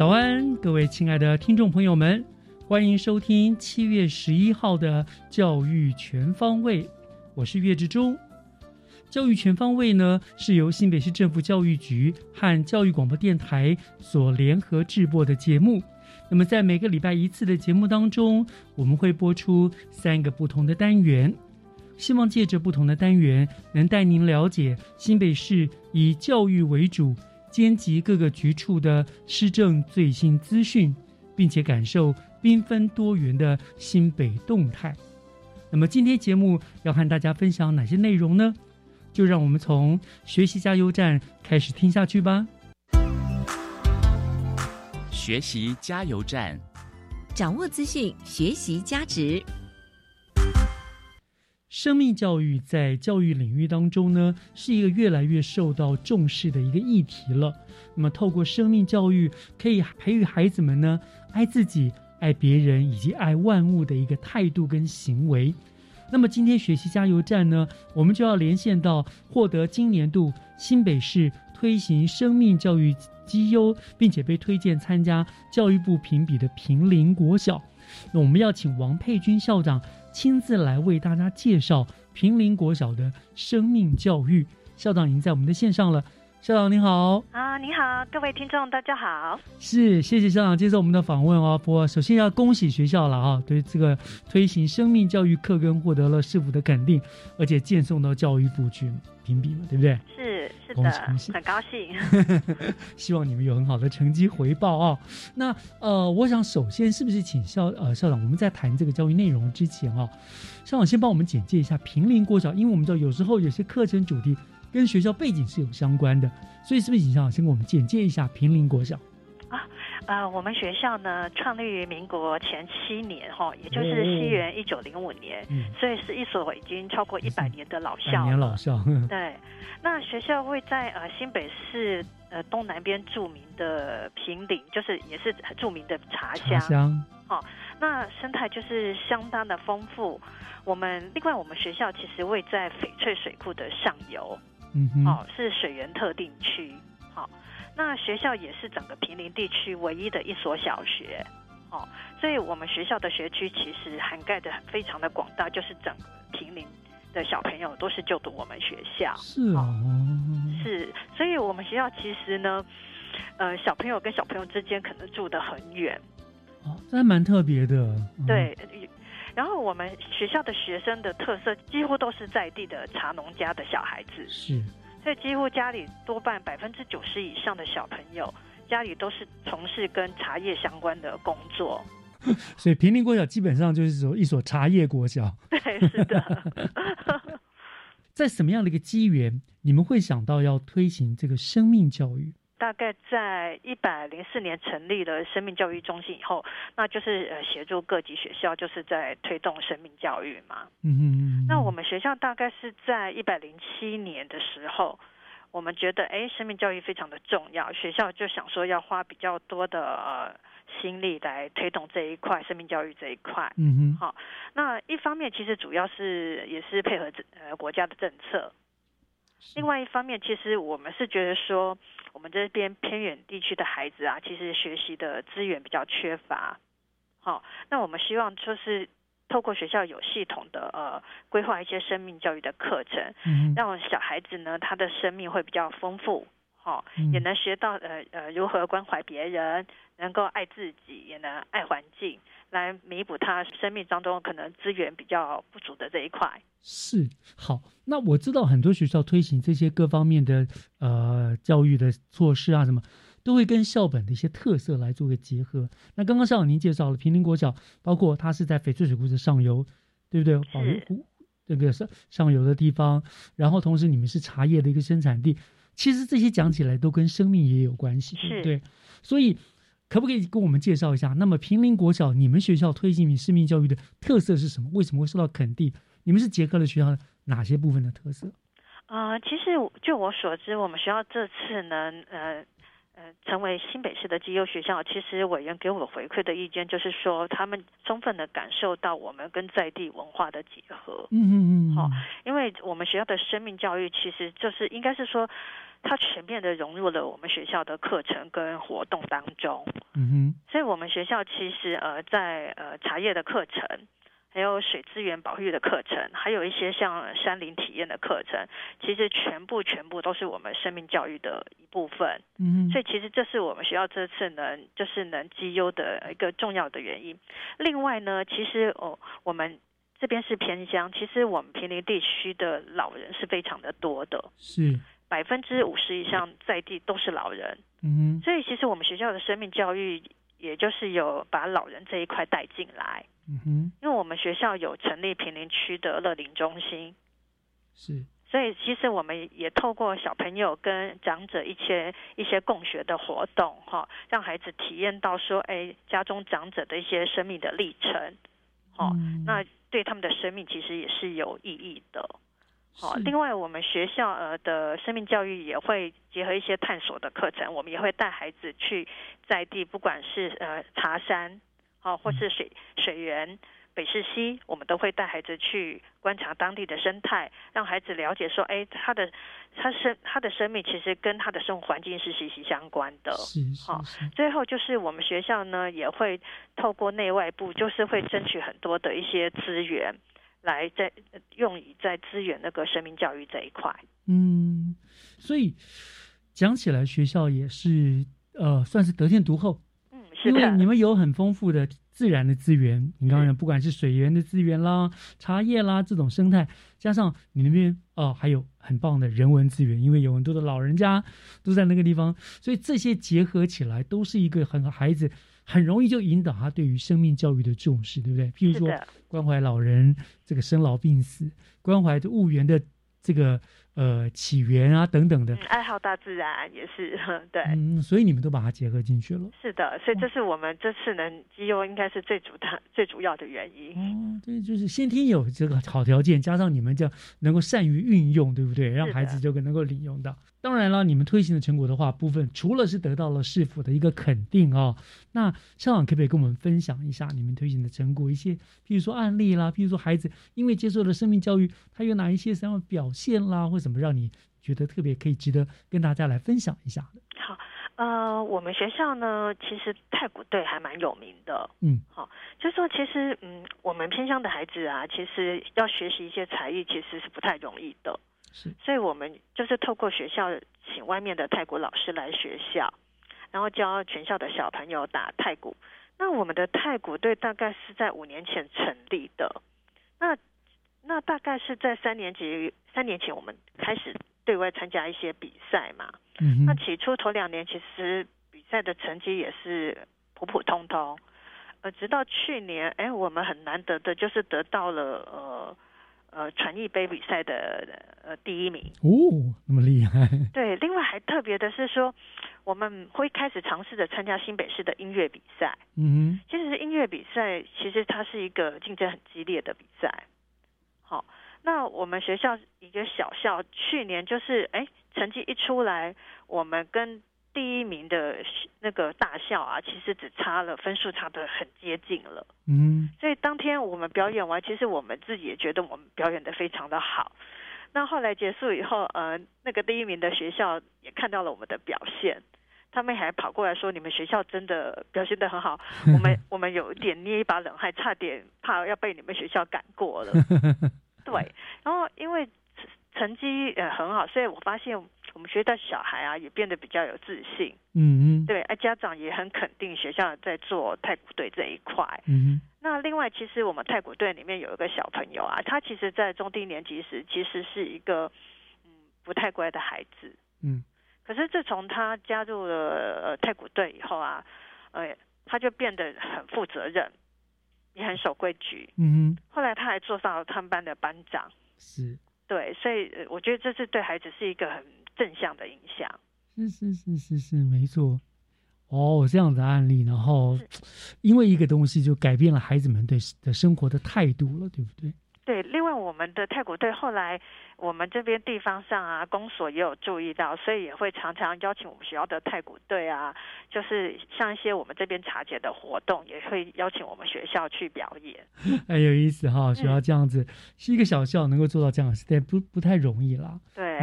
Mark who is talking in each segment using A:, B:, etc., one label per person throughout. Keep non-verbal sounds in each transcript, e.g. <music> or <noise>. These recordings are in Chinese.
A: 早安，各位亲爱的听众朋友们，欢迎收听七月十一号的《教育全方位》，我是岳志忠。教育全方位呢，是由新北市政府教育局和教育广播电台所联合制播的节目。那么，在每个礼拜一次的节目当中，我们会播出三个不同的单元，希望借着不同的单元，能带您了解新北市以教育为主，兼及各个局处的施政最新资讯，并且感受缤纷多元的新北动态。那么，今天节目要和大家分享哪些内容呢？就让我们从学习加油站开始听下去吧。
B: 学习加油站，
C: 掌握资讯，学习价值。
A: 生命教育在教育领域当中呢，是一个越来越受到重视的一个议题了。那么，透过生命教育，可以培育孩子们呢爱自己、爱别人以及爱万物的一个态度跟行为。那么，今天学习加油站呢，我们就要连线到获得今年度新北市推行生命教育绩优，并且被推荐参加教育部评比的平林国小。那我们要请王佩君校长亲自来为大家介绍平林国小的生命教育。校长已经在我们的线上了，校长您好。
D: 啊，你好，各位听众，大家好。
A: 是，谢谢校长接受我们的访问哦。不过，首先要恭喜学校了啊，对这个推行生命教育课纲获得了市府的肯定，而且荐送到教育部去评比嘛，对不对？
D: 是是
A: 恭
D: 的很高兴。<laughs>
A: 希望你们有很好的成绩回报啊、那呃，我想首先是不是请校呃校长，我们在谈这个教育内容之前啊、校长先帮我们简介一下平林国小，因为我们知道有时候有些课程主题跟学校背景是有相关的，所以是不是请校长先给我们简介一下平林国小？
D: 呃，我们学校呢，创立于民国前七年哈，也就是西元一九零五年，
A: 嗯，
D: 所以是一所已经超过一百年的老校了。
A: 年老校，<laughs>
D: 对，那学校位在呃新北市呃东南边著名的平岭，就是也是著名的茶
A: 茶
D: 乡。
A: 香，
D: 那生态就是相当的丰富。我们另外，我们学校其实位在翡翠水库的上游，
A: 嗯哼，
D: 哦，是水源特定区。好、那学校也是整个平林地区唯一的一所小学。哦，所以我们学校的学区其实涵盖的非常的广大，就是整个平林的小朋友都是就读我们学校。
A: 是哦，
D: 是，所以我们学校其实呢，呃，小朋友跟小朋友之间可能住得很远。
A: 哦，这还蛮特别的，嗯，
D: 对，然后我们学校的学生的特色几乎都是在地的茶农家的小孩子，
A: 是，
D: 所以几乎家里多半百分之九十以上的小朋友家里都是从事跟茶叶相关的工作。<laughs>
A: 所以平林国小基本上就是说一所茶叶国小。<laughs>
D: 对，是的。<laughs>
A: 在什么样的一个机缘，你们会想到要推行这个生命教育？
D: 大概在一百零四年成立了生命教育中心以后，那就是呃协助各级学校，就是在推动生命教育嘛。
A: 嗯哼嗯，
D: 那我们学校大概是在一百零七年的时候，我们觉得哎，生命教育非常的重要，学校就想说要花比较多的、呃、心力来推动这一块生命教育这一块。
A: 嗯哼，
D: 好，那一方面其实主要是也是配合呃国家的政策。另外一方面，其实我们是觉得说，我们这边偏远地区的孩子啊，其实学习的资源比较缺乏。好，那我们希望就是透过学校有系统的呃规划一些生命教育的课程，
A: 嗯
D: 让小孩子呢他的生命会比较丰富，好、
A: 嗯
D: 也能学到呃呃如何关怀别人，能够爱自己，也能爱环境，来弥补他生命当中可能资源比较不足的这一块。
A: 是好。那我知道很多学校推行这些各方面的呃教育的措施啊，什么都会跟校本的一些特色来做个结合。那刚刚校长您介绍了平林国小，包括它是在翡翠水库的上游，对不对？保留湖这个上上游的地方，然后同时你们是茶叶的一个生产地，其实这些讲起来都跟生命也有关系，对不对？所以。可不可以跟我们介绍一下？那么平林国小，你们学校推行生命教育的特色是什么？为什么会受到肯定？你们是结合了学校的哪些部分的特色？
D: 呃，其实就我所知，我们学校这次呢，呃呃，成为新北市的绩优学校，其实委员给我回馈的意见就是说，他们充分的感受到我们跟在地文化的结合。
A: 嗯嗯嗯，
D: 好因为我们学校的生命教育其实就是应该是说，它全面的融入了我们学校的课程跟活动当中。
A: 嗯哼
D: 所以我们学校其实呃在呃茶叶的课程，还有水资源保育的课程，还有一些像山林体验的课程，其实全部全部都是我们生命教育的一部分。
A: 嗯嗯，
D: 所以其实这是我们学校这次能就是能绩优的一个重要的原因。另外呢，其实哦我们这边是偏乡，其实我们平林地区的老人是非常的多的，
A: 是，
D: 百分之五十以上在地都是老人。
A: 嗯哼，
D: 所以其实我们学校的生命教育，也就是有把老人这一块带进来。
A: 嗯哼，
D: 因为我们学校有成立平林区的乐龄中心，
A: 是，
D: 所以其实我们也透过小朋友跟长者一些一些共学的活动，哈，让孩子体验到说，哎，家中长者的一些生命的历程，哦，
A: 嗯
D: 那对他们的生命其实也是有意义的。好，另外我们学校呃的生命教育也会结合一些探索的课程，我们也会带孩子去在地，不管是呃茶山，好、或是水水源、北市溪，我们都会带孩子去观察当地的生态，让孩子了解说，哎，他的他生他的生命其实跟他的生活环境是息息相关的。
A: 是是
D: 好
A: 是，
D: 最后就是我们学校呢也会透过内外部，就是会争取很多的一些资源，来在呃用以在资源那个生命教育这一块。
A: 嗯，所以讲起来，学校也是呃，算是得天独厚，
D: 嗯，是
A: 因为
D: 的，
A: 你们有很丰富的自然的资源，你刚刚讲不管是水源的资源啦、茶叶啦这种生态，加上你那边哦还有很棒的人文资源，因为有很多的老人家都在那个地方，所以这些结合起来都是一个很孩子很容易就引导他对于生命教育的重视，对不对？譬如说，关怀老人这个生老病死，关怀这物源的这个呃起源啊等等的
D: 嗯，，爱好大自然也是 <laughs> 对。
A: 嗯，所以你们都把它结合进去了。
D: 是的，所以这是我们这次能绩优应该是最主的 <laughs> 最主要的原因。
A: 哦，对，就是先天有这个好条件，加上你们这样能够善于运用，对不对？让孩子就能够领用到。当然了，你们推行的成果的话，部分除了是得到了市府的一个肯定哦，那校长可不可以跟我们分享一下你们推行的成果，一些譬如说案例啦，譬如说孩子因为接受了生命教育，他有哪一些什么表现啦，或什么让你觉得特别可以值得跟大家来分享一下的？
D: 好，呃，我们学校呢，其实太鼓队还蛮有名的。
A: 嗯，
D: 好，就是说其实嗯，我们偏乡的孩子啊，其实要学习一些才艺，其实是不太容易的。
A: 是，
D: 所以我们就是透过学校请外面的泰国老师来学校，然后教全校的小朋友打太鼓。那我们的太鼓队大概是在五年前成立的，那那大概是在三年级三年前我们开始对外参加一些比赛嘛。
A: 嗯，
D: 那起初头两年其实比赛的成绩也是普普通通，呃，直到去年，哎，我们很难得的就是得到了呃呃传艺杯比赛的呃第一名。
A: 哦，那么厉害，
D: 对，另外还特别的是说，我们会开始尝试着参加新北市的音乐比赛。
A: 嗯哼
D: 其实音乐比赛其实它是一个竞争很激烈的比赛。好，那我们学校一个小校去年就是哎成绩一出来，我们跟第一名的那个大校啊，其实只差了分数差的很接近了。
A: 嗯
D: 所以当天我们表演完，其实我们自己也觉得我们表演的非常的好。那后来结束以后，呃，那个第一名的学校也看到了我们的表现，他们还跑过来说：“你们学校真的表现的很好。”我们 <laughs> 我们有一点捏一把冷汗，差点怕要被你们学校赶过了。<laughs> 对，然后因为成成绩呃很好，所以我发现我们学校的小孩啊也变得比较有自信。
A: 嗯嗯，
D: 对，哎，家长也很肯定学校在做太古队这一块。
A: 嗯
D: 那另外，其实我们太古队里面有一个小朋友啊，他其实，在中低年级时其实是一个嗯不太乖的孩子。
A: 嗯
D: 可是自从他加入了呃太古队以后啊，呃，他就变得很负责任，也很守规矩。
A: 嗯哼，
D: 后来他还做上了他们班的班长。
A: 是
D: 对，所以呃我觉得这是对孩子是一个很正向的影响。
A: 是是是是是，没错。哦，这样的案例，然后因为一个东西就改变了孩子们对的生活的态度了，对不对？
D: 对，另外我们的太古队后来我们这边地方上啊，公所也有注意到，所以也会常常邀请我们学校的太古队啊，就是像一些我们这边茶节的活动，也会邀请我们学校去表演。
A: 很 <laughs> 有意思哈，学校
D: 嗯
A: 这样子、是一个小校能够做到这样的事，但不不太容易啦。
D: 对，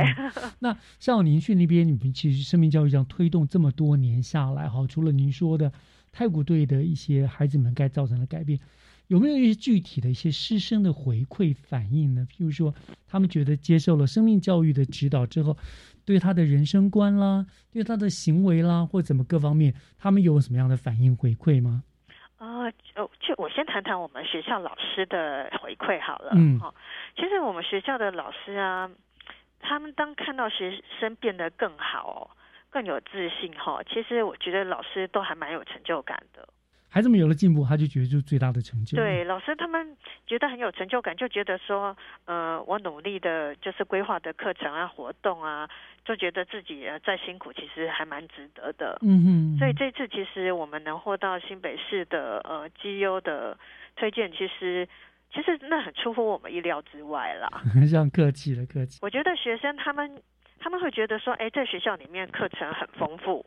A: 那像您去那边，你们其实生命教育这样推动这么多年下来，哈，除了您说的太古队的一些孩子们该造成的改变，有没有一些具体的一些师生的回馈反应呢？譬如说，他们觉得接受了生命教育的指导之后，对他的人生观啦，对他的行为啦，或怎么各方面，他们有什么样的反应回馈吗？
D: 呃，就就我先谈谈我们学校老师的回馈好了。
A: 嗯
D: 哦，其实我们学校的老师啊，他们当看到学生变得更好、哦，更有自信哈、哦，其实我觉得老师都还蛮有成就感的。
A: 孩子们有了进步，他就觉得就是最大的成就。
D: 对，老师他们觉得很有成就感，就觉得说，呃，我努力的就是规划的课程啊、活动啊，就觉得自己呃再辛苦，其实还蛮值得的。
A: 嗯哼，
D: 所以这次其实我们能获到新北市的呃绩优的推荐，其实其实那很出乎我们意料之外啦。<laughs>
A: 这样客气了，客气。
D: 我觉得学生他们他们会觉得说，哎，在学校里面课程很丰富，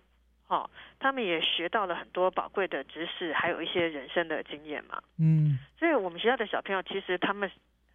D: 哦，他们也学到了很多宝贵的知识，还有一些人生的经验嘛。
A: 嗯
D: 所以我们学校的小朋友其实他们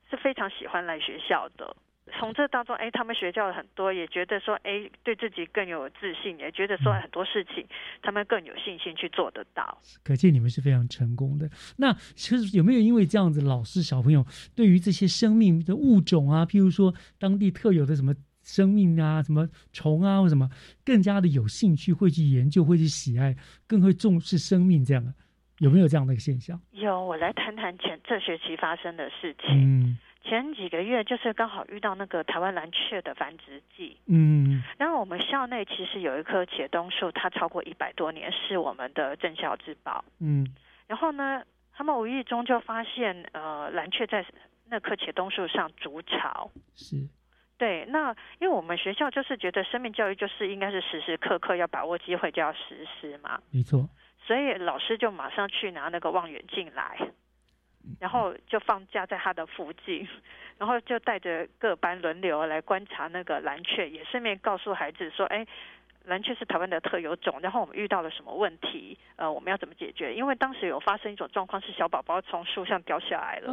D: 是非常喜欢来学校的。从这当中，哎，他们学到了很多，也觉得说，哎，对自己更有自信，也觉得说很多事情他们更有信心去做得到。
A: 可见你们是非常成功的。那其实有没有因为这样子，老师小朋友对于这些生命的物种啊，譬如说当地特有的什么生命啊、什么虫啊或什么，更加的有兴趣，会去研究，会去喜爱，更会重视生命这样的？有没有这样的一个现象？
D: 有，我来谈谈前这学期发生的事情。
A: 嗯
D: 前几个月就是刚好遇到那个台湾蓝雀的繁殖季，
A: 嗯
D: 然后我们校内其实有一棵茄冬树，它超过一百多年，是我们的镇校之宝。
A: 嗯
D: 然后呢，他们无意中就发现，呃，蓝雀在那棵茄冬树上筑巢。
A: 是
D: 对，那因为我们学校就是觉得生命教育就是应该是时时刻刻要把握机会就要实施嘛，
A: 没错。
D: 所以老师就马上去拿那个望远镜来，然后就放假在他的附近，然后就带着各班轮流来观察那个蓝雀，也顺便告诉孩子说，哎。蓝雀是台湾的特有种，然后我们遇到了什么问题？呃，我们要怎么解决？因为当时有发生一种状况，是小宝宝从树上掉下来了。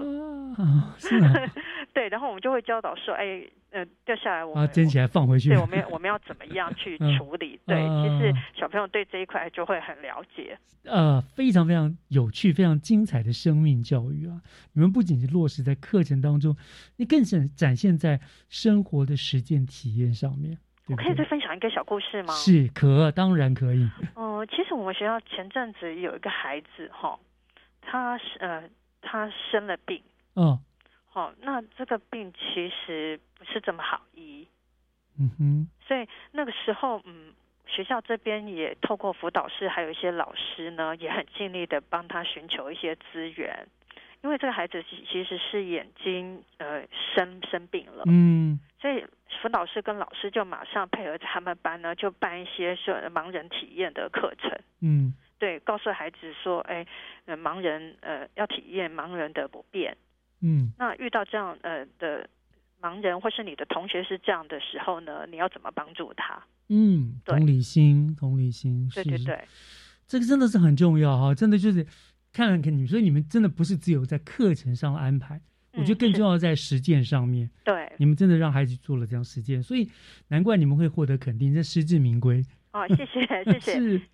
A: 啊，是啊，<laughs>
D: 对，然后我们就会教导说，哎，呃，掉下来我们
A: 啊，捡起来放回去。
D: 对，我们我们要怎么样去 <laughs>
A: 嗯
D: 处理？对，
A: 嗯
D: 其实小朋友对这一块就会很了解。
A: 呃，非常非常有趣、非常精彩的生命教育啊！你们不仅是落实在课程当中，你更是展现在生活的实践体验上面，对
D: 我可以再？分享一个小故事吗？
A: 是可，当然可以。
D: 嗯、其实我们学校前阵子有一个孩子哈，他是呃他生了病，
A: 哦，
D: 哦，那这个病其实不是这么好医，
A: 嗯哼，
D: 所以那个时候嗯。学校这边也透过辅导室，还有一些老师呢，也很尽力的帮他寻求一些资源，因为这个孩子其其实是眼睛呃生生病了，
A: 嗯
D: 所以辅导师跟老师就马上配合他们班呢，就办一些是盲人体验的课程。
A: 嗯
D: 对，告诉孩子说，哎，呃，盲人呃要体验盲人的不便。
A: 嗯
D: 那遇到这样呃的盲人，或是你的同学是这样的时候呢，你要怎么帮助他？
A: 嗯，同理心，同理心，
D: 对对对，
A: 这个真的是很重要哈，真的就是看了看你们，所以你们真的不是只有在课程上安排，我觉得更重要在实践上面。
D: 对，
A: 你们真的让孩子做了这样实践，所以难怪你们会获得肯定，这实至名归。
D: 哦，谢谢谢谢。<laughs>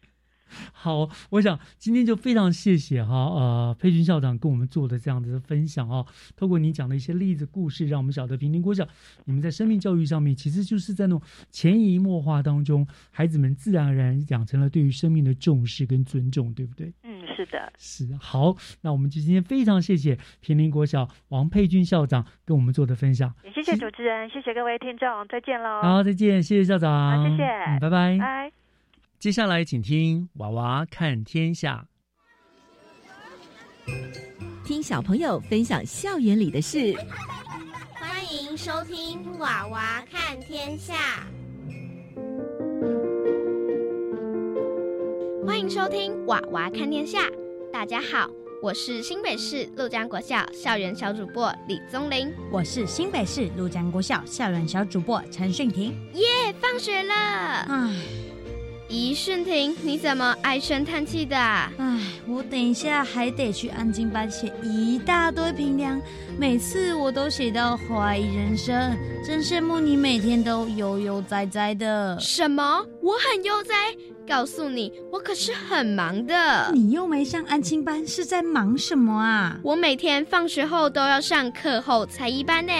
A: 是。<laughs> 好，我想今天就非常谢谢哈，呃，佩君校长跟我们做的这样子的分享哦。透过你讲的一些例子故事，让我们晓得平林国小你们在生命教育上面，其实就是在那种潜移默化当中，孩子们自然而然养成了对于生命的重视跟尊重，对不对？
D: 嗯，是的，
A: 是。好，那我们就今天非常谢谢平林国小王佩君校长跟我们做的分享，
D: 也谢谢主持人，谢谢各位听众，再见喽。
A: 好，再见，谢谢校长，
D: 好，谢谢，
A: 嗯，拜拜，
D: 拜。
E: 接下来，请听《娃娃看天下》，
C: 听小朋友分享校园里的事。
F: 欢迎收听《娃娃看天下》。
G: 欢迎收听《娃娃看天下》。大家好，我是新北市陆江国校校园小主播李宗林。
H: 我是新北市陆江国校校园小主播陈训婷。
G: 耶，放学了！唉。咦，顺婷，你怎么唉声叹气的？
H: 唉，我等一下还得去安静班写一大堆评量，每次我都写到怀疑人生，真羡慕你每天都悠悠哉哉的。
G: 什么？我很悠哉？告诉你，我可是很忙的。
H: 你又没上安亲班，是在忙什么啊？
G: 我每天放学后都要上课后才艺班呢。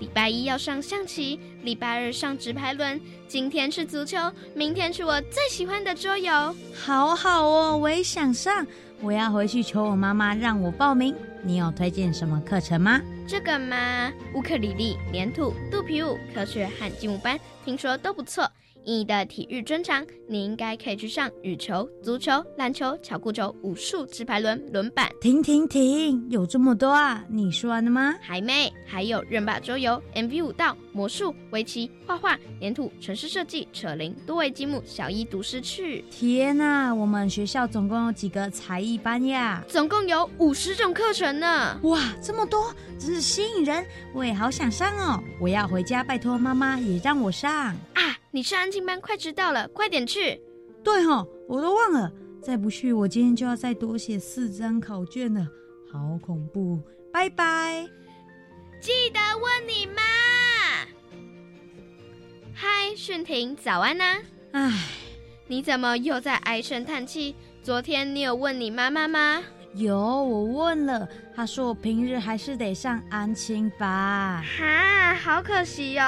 G: 礼拜一要上象棋，礼拜二上直排轮，今天是足球，明天是我最喜欢的桌游。
H: 好好哦，我也想上，我要回去求我妈妈让我报名。你有推荐什么课程吗？
G: 这个嘛，乌克丽丽、粘土、肚皮舞、科学和静舞班，听说都不错。你的体育专长，你应该可以去上羽球、足球、篮球、巧固球、武术、直排轮、轮板。
H: 停停停，有这么多啊？你说完了吗？
G: 还没，还有任把桌游、MV 舞蹈、魔术、围棋、画画、粘土、城市设计、扯铃、多维积木、小一读诗趣。
H: 天哪，我们学校总共有几个才艺班呀？
G: 总共有五十种课程呢！
H: 哇，这么多，真是吸引人。我也好想上哦！我要回家拜托妈妈也让我上
G: 啊！你是安静班，快迟到了，快点去！
H: 对哦，我都忘了，再不去，我今天就要再多写四张考卷了，好恐怖！拜拜，
G: 记得问你妈。嗨，顺婷，早安呐！
H: 唉，
G: 你怎么又在唉声叹气？昨天你有问你妈妈吗？
H: 有，我问了，她说我平日还是得上安亲班。
G: 哈，好可惜哟。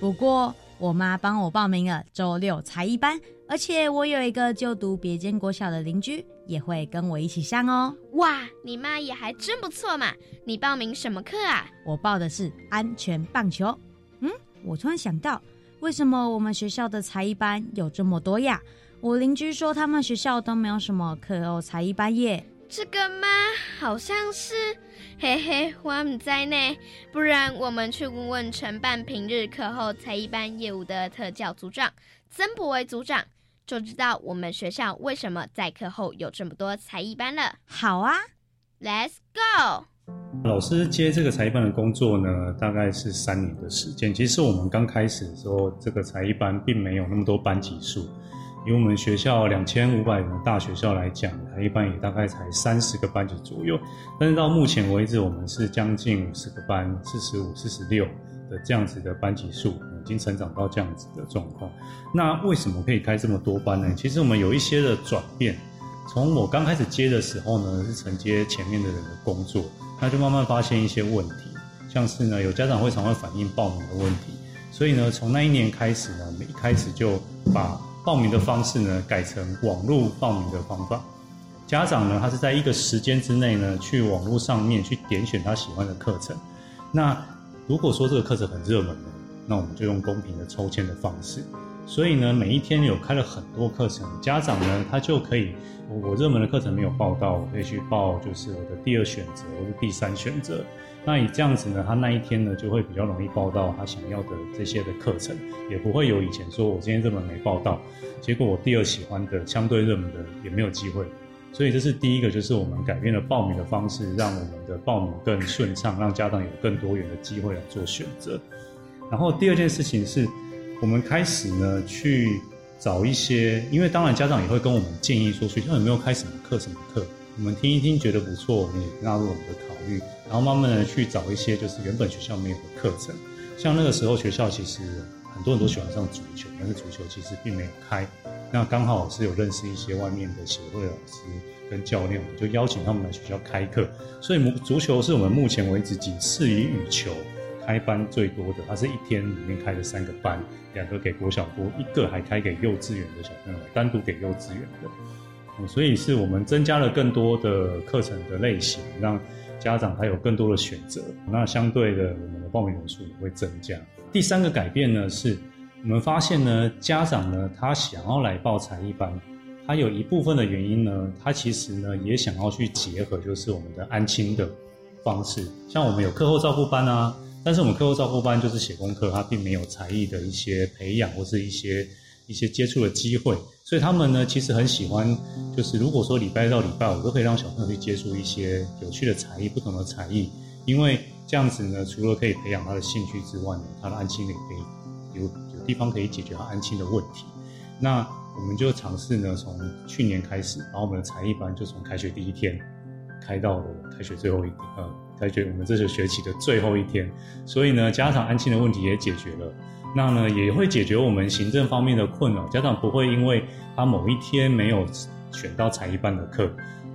H: 不过。我妈帮我报名了周六才艺班，而且我有一个就读别间国小的邻居也会跟我一起上哦。
G: 哇，你妈也还真不错嘛！你报名什么课啊？
H: 我报的是安全棒球。嗯，我突然想到，为什么我们学校的才艺班有这么多呀？我邻居说他们学校都没有什么课后才艺班耶。
G: 这个吗？好像是，嘿嘿，我们在呢。不然我们去问问承办平日课后才艺班业务的特教组长曾博为组长，就知道我们学校为什么在课后有这么多才艺班了。
H: 好啊
G: ，Let's go。
I: 老师接这个才艺班的工作呢，大概是三年的时间。其实我们刚开始的时候，这个才艺班并没有那么多班级数。以我们学校两千五百人大学校来讲，才一班也大概才三十个班级左右。但是到目前为止，我们是将近五十个班，四十五、四十六的这样子的班级数，已经成长到这样子的状况。那为什么可以开这么多班呢？其实我们有一些的转变。从我刚开始接的时候呢，是承接前面的人的工作，那就慢慢发现一些问题，像是呢，有家长会常会反映报名的问题，所以呢，从那一年开始呢，我们一开始就把报名的方式呢，改成网络报名的方法。家长呢，他是在一个时间之内呢，去网络上面去点选他喜欢的课程。那如果说这个课程很热门呢，那我们就用公平的抽签的方式。所以呢，每一天有开了很多课程，家长呢，他就可以，我热门的课程没有报到，我可以去报就是我的第二选择或者第三选择。那你这样子呢，他那一天呢就会比较容易报到他想要的这些的课程，也不会有以前说我今天这门没报到，结果我第二喜欢的相对热门的也没有机会。所以这是第一个，就是我们改变了报名的方式，让我们的报名更顺畅，让家长有更多元的机会来做选择。然后第二件事情是，我们开始呢去找一些，因为当然家长也会跟我们建议说，学校有没有开什么课什么课，我们听一听觉得不错，我们也纳入我们的考虑，然后慢慢的去找一些就是原本学校没有的课程。像那个时候学校其实很多人都喜欢上足球，但是足球其实并没有开。那刚好是有认识一些外面的协会老师跟教练，就邀请他们来学校开课。所以足球是我们目前为止仅次于羽球开班最多的。它是一天里面开了三个班，两个给国小部，一个还开给幼稚园的小朋友，单独给幼稚园的。所以是我们增加了更多的课程的类型，让家长他有更多的选择。那相对的，我们的报名人数也会增加。第三个改变呢，是我们发现呢，家长呢，他想要来报才艺班，他有一部分的原因呢，他其实呢也想要去结合，就是我们的安亲的方式。像我们有课后照顾班啊，但是我们课后照顾班就是写功课，他并没有才艺的一些培养或是一些一些接触的机会。所以他们呢，其实很喜欢，就是如果说礼拜到礼拜五都可以让小朋友去接触一些有趣的才艺、不同的才艺，因为这样子呢，除了可以培养他的兴趣之外呢，他的安心也可以有有地方可以解决他安心的问题。那我们就尝试呢，从去年开始，然后我们的才艺班就从开学第一天开到了开学最后一呃，开学我们这个学期的最后一天，所以呢，家长安亲的问题也解决了。那呢也会解决我们行政方面的困扰，家长不会因为他某一天没有选到才艺班的课，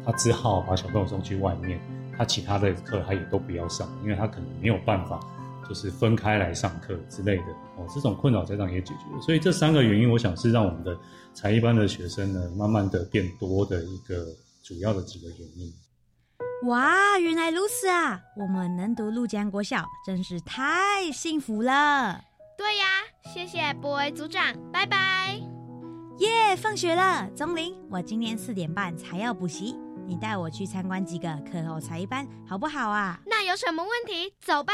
I: 他只好把小朋友送去外面，他其他的课他也都不要上，因为他可能没有办法就是分开来上课之类的哦，这种困扰家长也解决了。所以这三个原因，我想是让我们的才艺班的学生呢，慢慢的变多的一个主要的几个原因。
H: 哇，原来如此啊！我们能读陆江国小，真是太幸福了。
G: 对呀，谢谢博威组长，拜拜。
H: 耶，放学了，钟林，我今天四点半才要补习，你带我去参观几个课后才艺班，好不好啊？
G: 那有什么问题？走吧。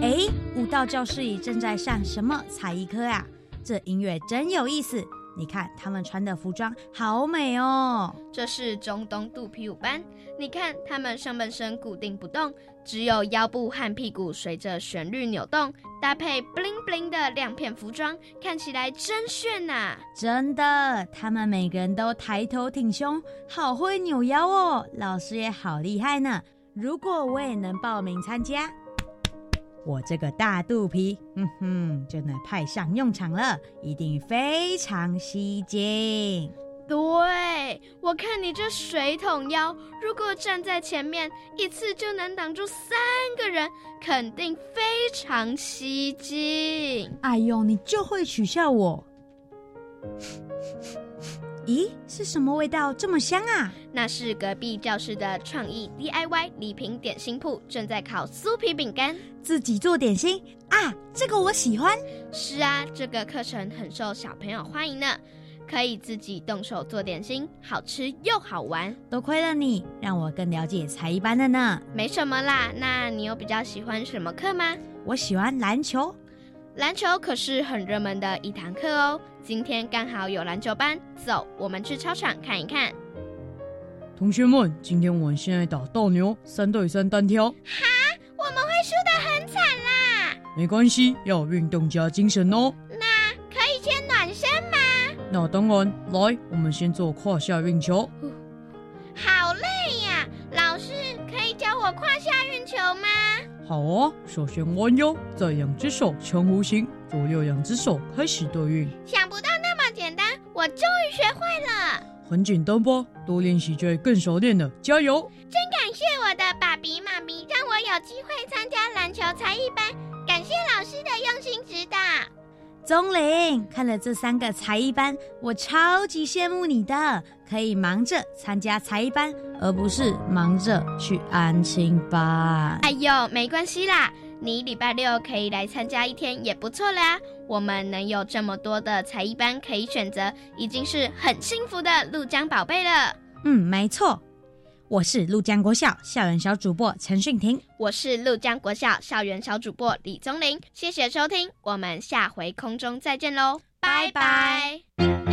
H: 哎，舞蹈教室里正在上什么才艺课啊？这音乐真有意思。你看他们穿的服装好美哦！
G: 这是中东肚皮舞班。你看他们上半身固定不动，只有腰部和屁股随着旋律扭动，搭配 bling bling 的亮片服装，看起来真炫呐！
H: 真的，他们每个人都抬头挺胸，好会扭腰哦。老师也好厉害呢。如果我也能报名参加。我这个大肚皮，哼哼，就能派上用场了，一定非常吸睛。
G: 对，我看你这水桶腰，如果站在前面，一次就能挡住三个人，肯定非常吸睛。
H: 哎呦，你就会取笑我。咦，是什么味道这么香啊？
G: 那是隔壁教室的创意 DIY 礼品点心铺正在烤酥皮饼干，
H: 自己做点心啊，这个我喜欢。
G: 是啊，这个课程很受小朋友欢迎呢，可以自己动手做点心，好吃又好玩。
H: 多亏了你，让我更了解才艺班的呢。
G: 没什么啦，那你有比较喜欢什么课吗？
H: 我喜欢篮球。
G: 篮球可是很热门的一堂课哦。今天刚好有篮球班，走，我们去操场看一看。
A: 同学们，今天我们现在打斗牛，三对三单挑。
G: 哈，我们会输得很惨啦。
A: 没关系，要运动加精神哦。
G: 那可以先暖身吗？
A: 那当然，来，我们先做胯下运球。
G: 好累呀，老师可以教我胯下运球吗？
A: 好啊，首先弯腰，再两只手呈弧形，左右两只手开始对运。
G: 想不到那么简单，我终于学会了。
A: 很简单吧？多练习就会更熟练了。加油！
G: 真感谢我的爸比妈咪，让我有机会参加篮球才艺班。感谢老师的用心指导。
H: 钟玲，看了这三个才艺班，我超级羡慕你的，可以忙着参加才艺班，而不是忙着去安亲班。
G: 哎呦，没关系啦，你礼拜六可以来参加一天也不错啦。我们能有这么多的才艺班可以选择，已经是很幸福的陆江宝贝了。
H: 嗯，没错，我是陆江国校校园小主播陈训婷，
G: 我是陆江国校校园小主播李宗林。谢谢收听，我们下回空中再见喽，拜拜。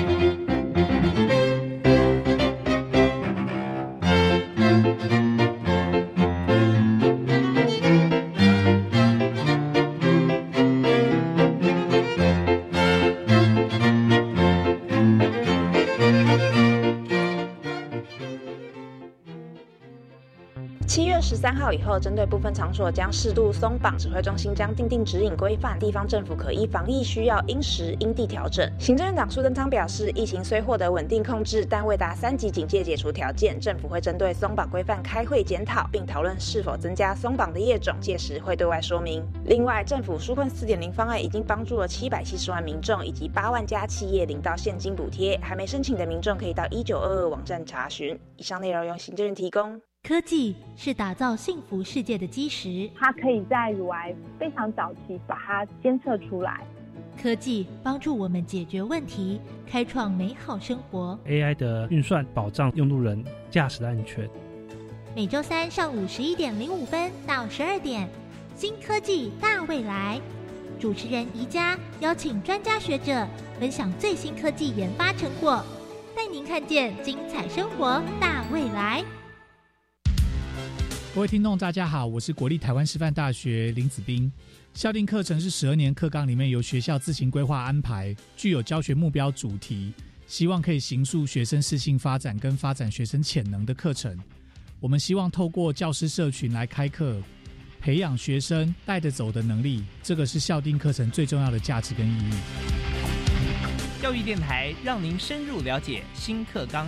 J: 十三号以后，针对部分场所将适度松绑，指挥中心将定定指引规范，地方政府可依防疫需要因时因地调整。行政院长苏贞昌表示，疫情虽获得稳定控制，但未达三级警戒解除条件，政府会针对松绑规范开会检讨，并讨论是否增加松绑的业种，届时会对外说明。另外，政府纾困四点零方案已经帮助了七百七十万民众以及八万家企业领到现金补贴，还没申请的民众可以到一九二二网站查询。以上内容由行政院提供。
K: 科技是打造幸福世界的基石，
L: 它可以在乳癌非常早期把它监测出来。
K: 科技帮助我们解决问题，开创美好生活。
M: AI 的运算保障用路人驾驶的安全。
K: 每周三上午十一点零五分到十二点，新科技大未来，主持人宜家邀请专家学者分享最新科技研发成果，带您看见精彩生活大未来。
N: 各位听众，大家好，我是国立台湾师范大学林子斌。校定课程是十二年课纲里面由学校自行规划安排，具有教学目标主题，希望可以形塑学生适性发展跟发展学生潜能的课程。我们希望透过教师社群来开课，培养学生带着走的能力，这个是校定课程最重要的价值跟意义。
B: 教育电台让您深入了解新课纲。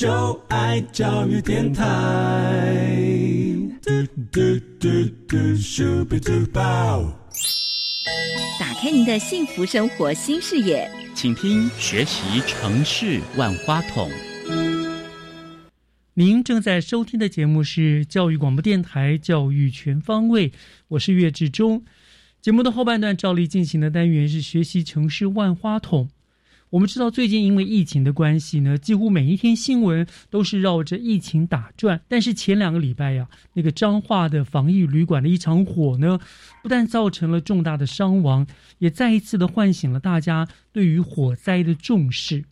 O: 就爱教育电台。
C: 打开您的幸福生活新视野，
P: 请听学习城市万花筒。
A: 您正在收听的节目是教育广播电台《教育全方位》，我是岳志忠。节目的后半段照例进行的单元是学习城市万花筒。我们知道，最近因为疫情的关系呢，几乎每一天新闻都是绕着疫情打转。但是前两个礼拜呀，那个彰化的防疫旅馆的一场火呢，不但造成了重大的伤亡，也再一次的唤醒了大家对于火灾的重视。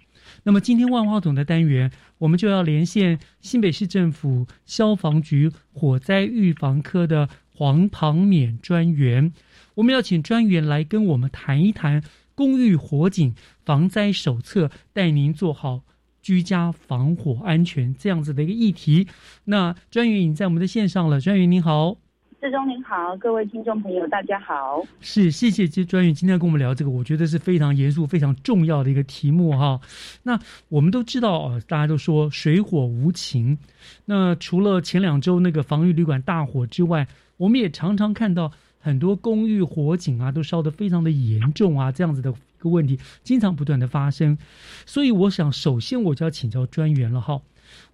A: 那么今天万花筒的单元，我们就要连线新北市政府消防局火灾预防科的黄庞勉专员。我们要请专员来跟我们谈一谈公寓火警防灾手册，带您做好居家防火安全这样子的一个议题。那专员已经在我们的线上了，专员您好。
Q: 志忠您好，各位听众朋友，大家好。
A: 是，谢谢这专员今天跟我们聊这个，我觉得是非常严肃、非常重要的一个题目哈。那我们都知道啊，大家都说水火无情。那除了前两周那个防御旅馆大火之外，我们也常常看到很多公寓火警啊，都烧得非常的严重啊，这样子的一个问题经常不断的发生。所以我想，首先我就要请教专员了哈。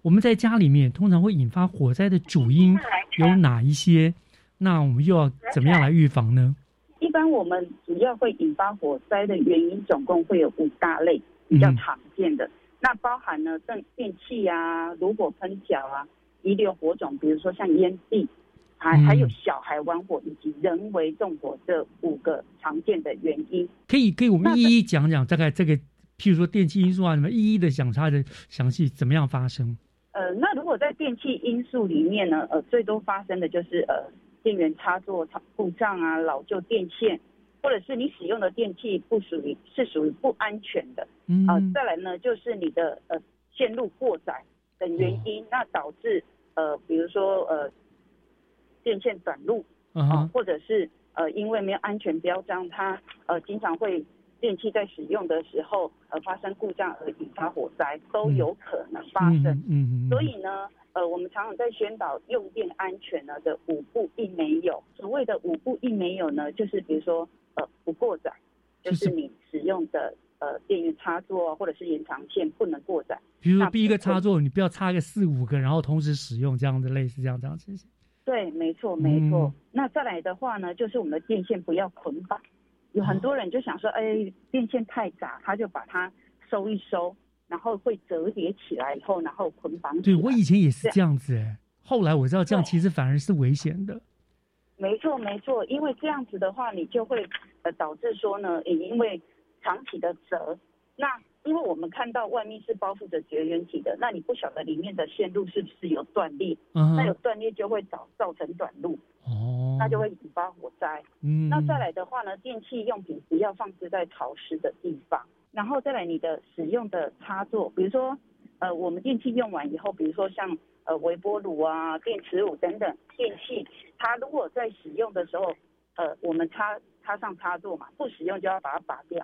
A: 我们在家里面通常会引发火灾的主因有哪一些？那我们又要怎么样来预防呢？
Q: 一般我们主要会引发火灾的原因，总共会有五大类，比较常见的。那包含呢，电电器啊、炉火喷脚啊、遗留火种，比如说像烟蒂，还还有小孩玩火以及人为纵火这五个常见的原因。
A: 可以给我们一一讲讲，大概这个，譬如说电器因素啊，什么一一的讲它的详细怎么样发生？
Q: 呃，那如果在电器因素里面呢，呃，最多发生的就是呃。电源插座故障啊，老旧电线，或者是你使用的电器不属于是属于不安全的，嗯啊，再来呢就是你的呃线路过载等原因，那导致呃比如说呃电线短路啊，或者是呃因为没有安全标章，它呃经常会电器在使用的时候呃发生故障而引发火灾都有可能发生，嗯嗯，所以呢。呃，我们常常在宣导用电安全呢的五步一没有。所谓的五步一没有呢，就是比如说呃不过载，就是你使用的呃电源插座或者是延长线不能过载。
A: 比如说第一个插座，你不要插个四五个，然后同时使用这样的类似这样这样情形。
Q: 对，没错，没错。
A: 嗯
Q: 那再来的话呢，就是我们的电线不要捆绑。有很多人就想说，哎，电线太杂，他就把它收一收，然后会折叠起来以后，然后捆绑。
A: 对我以前也是
Q: 这样
A: 子哎，后来我知道这样其实反而是危险的。
Q: 没错，没错，因为这样子的话，你就会呃导致说呢，也因为长期的折，那因为我们看到外面是包覆着绝缘体的，那你不晓得里面的线路是不是有断裂，
A: 嗯
Q: 那有断裂就会造造成短路，
A: 哦，
Q: 那就会引发火灾。
A: 嗯，
Q: 那再来的话呢，电器用品不要放置在潮湿的地方，然后再来你的使用的插座，比如说呃我们电器用完以后，比如说像呃微波炉啊、电磁炉等等电器，它如果在使用的时候，呃我们插插上插座嘛，不使用就要把它拔掉。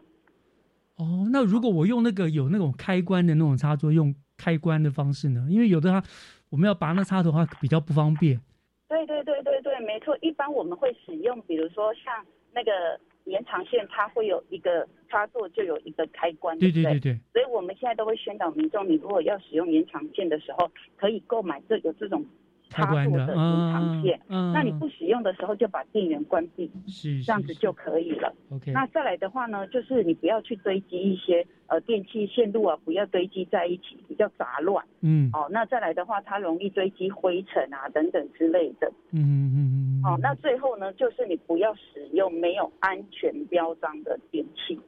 A: 哦，那如果我用那个有那种开关的那种插座，用开关的方式呢？因为有的它我们要拔那插头的话比较不方便。
Q: 对对对对对，没错。一般我们会使用，比如说像那个延长线，它会有一个插座，就有一个开关，
A: 对
Q: 对
A: 对对对，
Q: 所以我们现在都会宣导民众，你如果要使用延长线的时候，可以购买这有这种插座的延长线。
A: 嗯嗯
Q: 那你不使用的时候，就把电源关闭，
A: 是
Q: 这样子就可以了。
A: OK。
Q: 那再来的话呢，就是你不要去堆积一些呃电器线路啊，不要堆积在一起，比较杂乱。
A: 嗯
Q: 哦，那再来的话，它容易堆积灰尘啊等等之类的。
A: 嗯嗯嗯
Q: 哦，那最后呢，就是你不要使用没有安全标章的电器。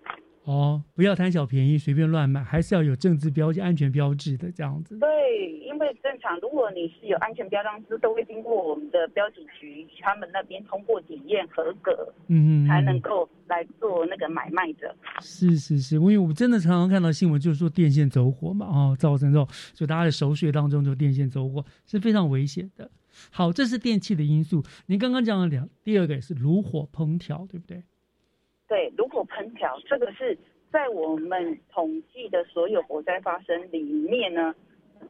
A: 哦，不要贪小便宜随便乱买，还是要有政治标记、安全标志的这样子。
Q: 对，因为正常，如果你是有安全标章是都会经过我们的标警局，他们那边通过检验合格，
A: 嗯嗯，
Q: 才能够来做那个买卖的。
A: 是是是，因为我们真的常常看到新闻，就是说电线走火嘛，哦，造成这种就大家的熟睡当中就电线走火是非常危险的。好，这是电器的因素。您刚刚讲了两，第二个也是炉火烹调，对不对？
Q: 对，如果烹调这个是在我们统计的所有火灾发生里面呢，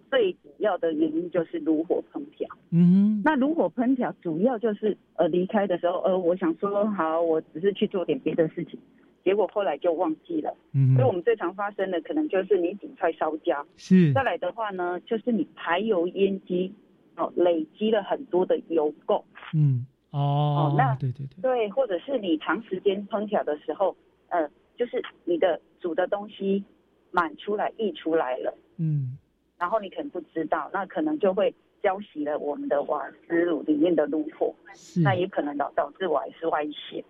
Q: 最主要的原因就是炉火烹调。
A: 嗯
Q: 那炉火烹调主要就是呃离开的时候，呃我想说好，我只是去做点别的事情，结果后来就忘记了。
A: 嗯
Q: 所以我们最常发生的可能就是你煮菜烧焦，
A: 是
Q: 再来的话呢，就是你排油烟机哦累积了很多的油垢。
A: 嗯哦，
Q: 那
A: 对对对，
Q: 对，或者是你长时间烹调的时候，呃，就是你的煮的东西满出来、溢出来了，
A: 嗯。
Q: 然后你可能不知道，那可能就会浇熄了我们的瓦斯炉里面的炉火，那也可能导导致瓦斯外泄。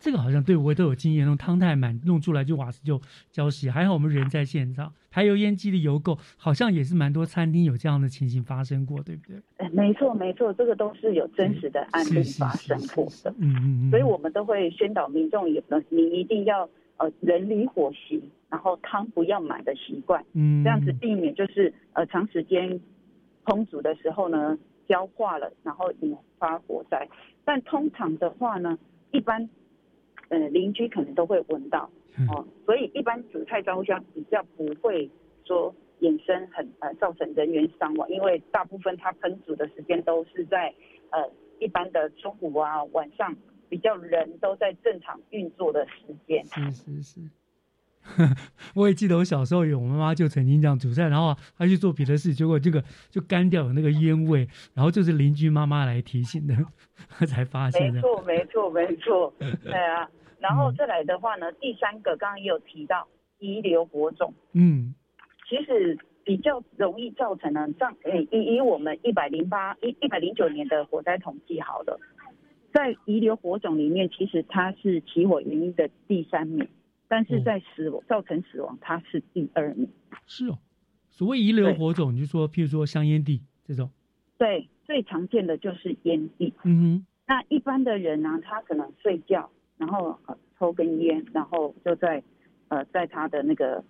A: 这个好像对我都有经验，那种汤太满弄出来就瓦斯就浇熄，还好我们人在现场，排油烟机的油垢好像也是蛮多餐厅有这样的情形发生过，对不对？
Q: 哎，没错没错，这个都是有真实的案例发生过的。
A: 嗯嗯嗯，
Q: 所以我们都会宣导民众也你一定要呃人离火熄，然后汤不要满的习惯，
A: 嗯，
Q: 这样子避免就是呃长时间烹煮的时候呢焦化了，然后引发火灾。但通常的话呢，一般呃邻居可能都会闻到哦，所以一般煮菜烧香比较不会说衍生很呃造成人员伤亡，因为大部分它烹煮的时间都是在呃一般的中午啊晚上。比较人都在正常运作的时间，
A: 是是是。<laughs> 我也记得我小时候有，我妈妈就曾经这样煮菜，然后她去做别的事，结果这个就干掉有那个烟味，然后就是邻居妈妈来提醒的，<laughs> 才发现的。
Q: 没错，没错，没错，<laughs> 对啊。然后再来的话呢，第三个刚刚也有提到遗留火种，
A: 嗯，
Q: 其实比较容易造成呢，像诶以以我们一百零八一一百零九年的火灾统计好了，在遗留火种里面，其实它是起火原因的第三名。但是在死亡、造成死亡，它是第二名。
A: 是哦，所谓遗留火种，你就说，譬如说香烟蒂这种。
Q: 对，最常见的就是烟蒂。
A: 嗯哼。
Q: 那一般的人呢，他可能睡觉，然后、呃、抽根烟，然后就在呃在他的那个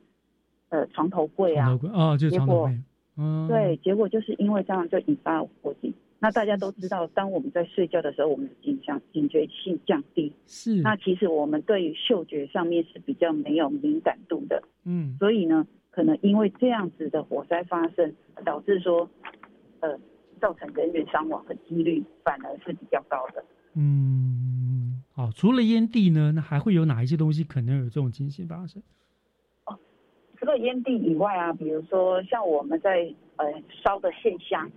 Q: 呃床头柜啊，
A: 床头柜啊，就是床头柜。嗯。
Q: 对，结果就是因为这样就引发火警。那大家都知道，当我们在睡觉的时候，我们的警响警觉性降低。
A: 是。
Q: 那其实我们对于嗅觉上面是比较没有敏感度的。
A: 嗯。
Q: 所以呢，可能因为这样子的火灾发生，导致说，呃，造成人员伤亡的几率反而是比较高的。
A: 嗯，好，除了烟蒂呢，那还会有哪一些东西可能有这种情形发生？
Q: 哦，除了烟蒂以外啊，比如说像我们在呃烧的线香、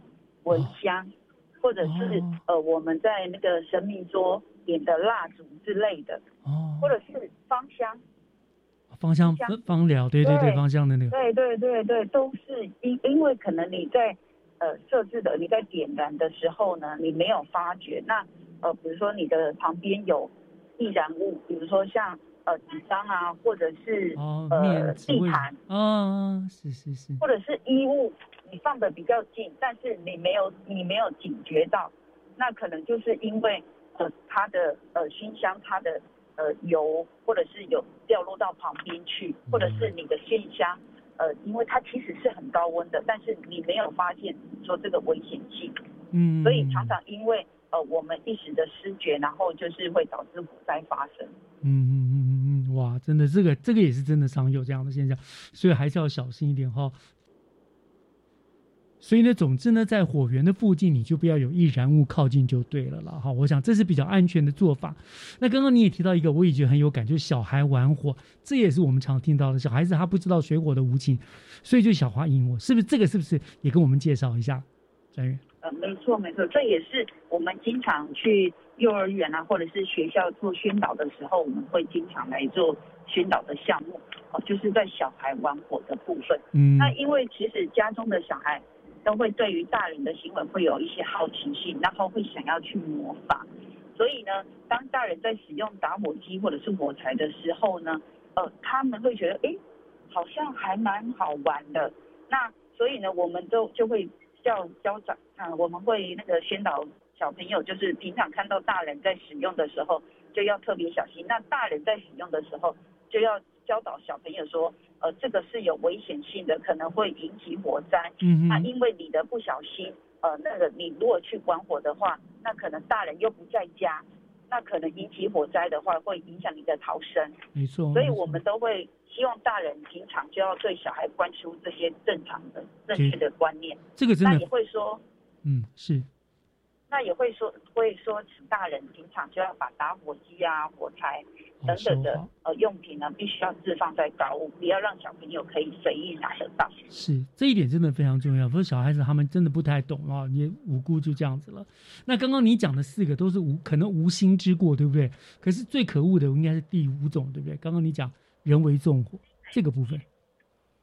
Q: 蚊香。或者是、呃我们在那个神明桌点的蜡烛之类的，
A: 哦，
Q: 或者是芳香。
A: 芳香
Q: 香
A: 芳疗，对对对，
Q: 对
A: 芳香的那个，
Q: 对对对对，都是因因为可能你在呃设置的你在点燃的时候呢，你没有发觉，那呃比如说你的旁边有易燃物，比如说像呃纸张啊，或者是、
A: 哦，
Q: 呃地毯，
A: 啊，是是是，
Q: 或者是衣物，你放的比较近，但是你没有你没有警觉到，那可能就是因为呃它的呃熏香它的呃油或者是有掉落到旁边去，或者是你的熏香呃因为它其实是很高温的，但是你没有发现说这个危险性，
A: 嗯，
Q: 所以常常因为呃我们一时的失觉，然后就是会导致火灾发生。
A: 嗯嗯嗯嗯嗯，哇，真的，这个这个也是真的常有这样的现象，所以还是要小心一点哈。所以呢，总之呢，在火源的附近，你就不要有易燃物靠近就对了了哈。我想这是比较安全的做法。那刚刚你也提到一个，我也觉得很有感，就是小孩玩火，这也是我们常听到的。小孩子他不知道水火的无情，所以就小花引火，是不是？这个是不是也跟我们介绍一下，专员？
Q: 呃，没错没错，这也是我们经常去幼儿园啊，或者是学校做宣导的时候，我们会经常来做宣导的项目，哦、就是在小孩玩火的部分。
A: 嗯
Q: 那因为其实家中的小孩都会对于大人的行为会有一些好奇心，然后会想要去模仿，所以呢，当大人在使用打火机或者是火柴的时候呢，呃，他们会觉得，诶，好像还蛮好玩的。那所以呢，我们都就会叫家长啊、我们会那个宣导小朋友，就是平常看到大人在使用的时候，就要特别小心。那大人在使用的时候，就要教导小朋友说，呃，这个是有危险性的，可能会引起火灾。
A: 嗯
Q: 那因为你的不小心，呃，那个你如果去关火的话，那可能大人又不在家，那可能引起火灾的话，会影响你的逃生。
A: 没错。
Q: 所以我们都会希望大人平常就要对小孩灌输这些正常的、正确的观念。
A: 这个真的
Q: 那也会说，
A: 嗯是
Q: 那也会说，会说，请大人平常就要把打火机啊、火柴等等的呃用品呢，必须要置放在高屋，不要让小朋友可以随意拿得到。
A: 是这一点真的非常重要，不是小孩子他们真的不太懂啊，也无辜就这样子了。那刚刚你讲的四个都是无可能无心之过，对不对？可是最可恶的应该是第五种，对不对？刚刚你讲人为纵火这个部分，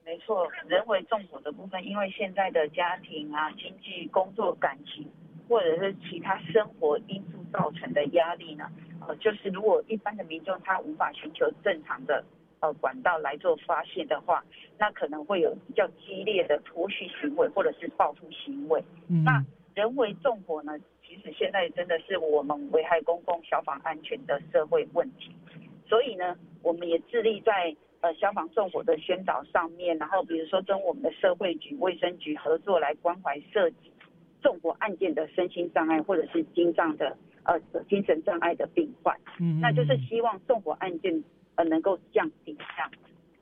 Q: 没错，人为纵火的部分，因为现在的家庭啊、经济、工作、感情，或者是其他生活因素造成的压力呢，呃，就是如果一般的民众他无法寻求正常的呃管道来做发泄的话，那可能会有比较激烈的脱序行为或者是报复行为。
A: 嗯
Q: 那人为纵火呢，其实现在真的是我们危害公共消防安全的社会问题。所以呢，我们也致力在呃消防纵火的宣导上面，然后比如说跟我们的社会局、卫生局合作来关怀涉及纵火案件的身心障碍或者是精障的呃精神障碍的病患，
A: 嗯
Q: 那就是希望纵火案件呃能够降低这样。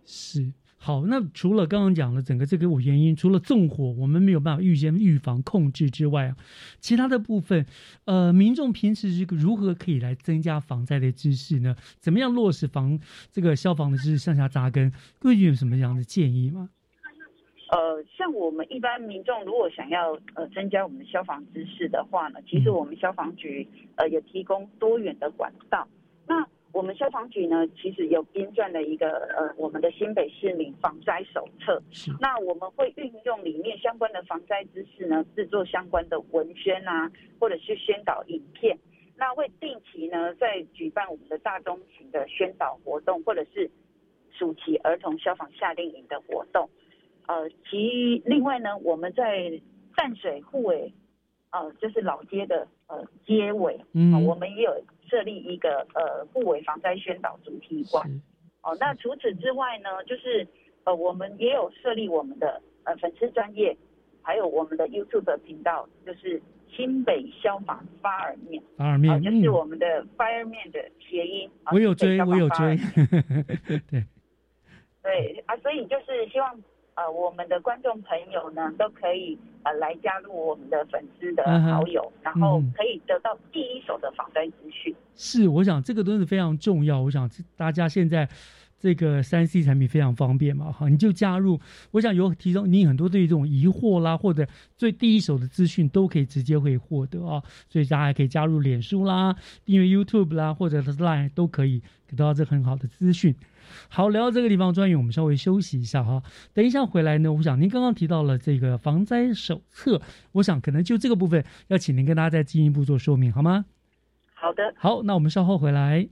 A: 是好。那除了刚刚讲了整个这个原因，除了纵火我们没有办法预先预防控制之外啊，其他的部分，呃，民众平时是如何可以来增加防灾的知识呢？怎么样落实防这个消防的知识向下扎根？各位有什么样的建议吗？
Q: 呃，像我们一般民众如果想要呃增加我们的消防知识的话呢，其实我们消防局呃也提供多元的管道。那我们消防局呢，其实有编撰了一个呃我们的新北市民防灾手册。那我们会运用里面相关的防灾知识呢，制作相关的文宣啊，或者是宣导影片。那会定期呢在举办我们的大中型的宣导活动，或者是暑期儿童消防夏令营的活动。呃，其另外呢，我们在淡水护尾，呃，就是老街的呃街尾，
A: 嗯。
Q: 呃我们也有设立一个呃护尾防灾宣导主题馆。哦，那除此之外呢，就是呃我们也有设立我们的呃粉丝专业，还有我们的 YouTube 的频道，就是新北消防发耳面，
A: 发耳面
Q: 啊就是
A: 嗯
Q: 我们的 fireman 的谐音。啊
A: 我有追，我有追，<laughs> 对，
Q: 对啊，所以就是希望呃我们的观众朋友呢都可以呃来加入我们的粉丝的好友，然后
A: 嗯
Q: 可以得到第一手的防灾资讯。
A: 是，我想这个都是非常重要。我想这大家现在这个三 C 产品非常方便嘛，哈，你就加入。我想有提供你很多对于这种疑惑啦，或者最第一手的资讯都可以直接会获得啊。所以大家可以加入脸书啦，订阅 YouTube 啦，或者是 Line 都可以得到这很好的资讯。好，聊到这个地方，专业我们稍微休息一下哈。等一下回来呢，我想您刚刚提到了这个防灾手册，我想可能就这个部分要请您跟大家再进一步做说明，好吗？
Q: 好的。
A: 好，那我们稍后回来。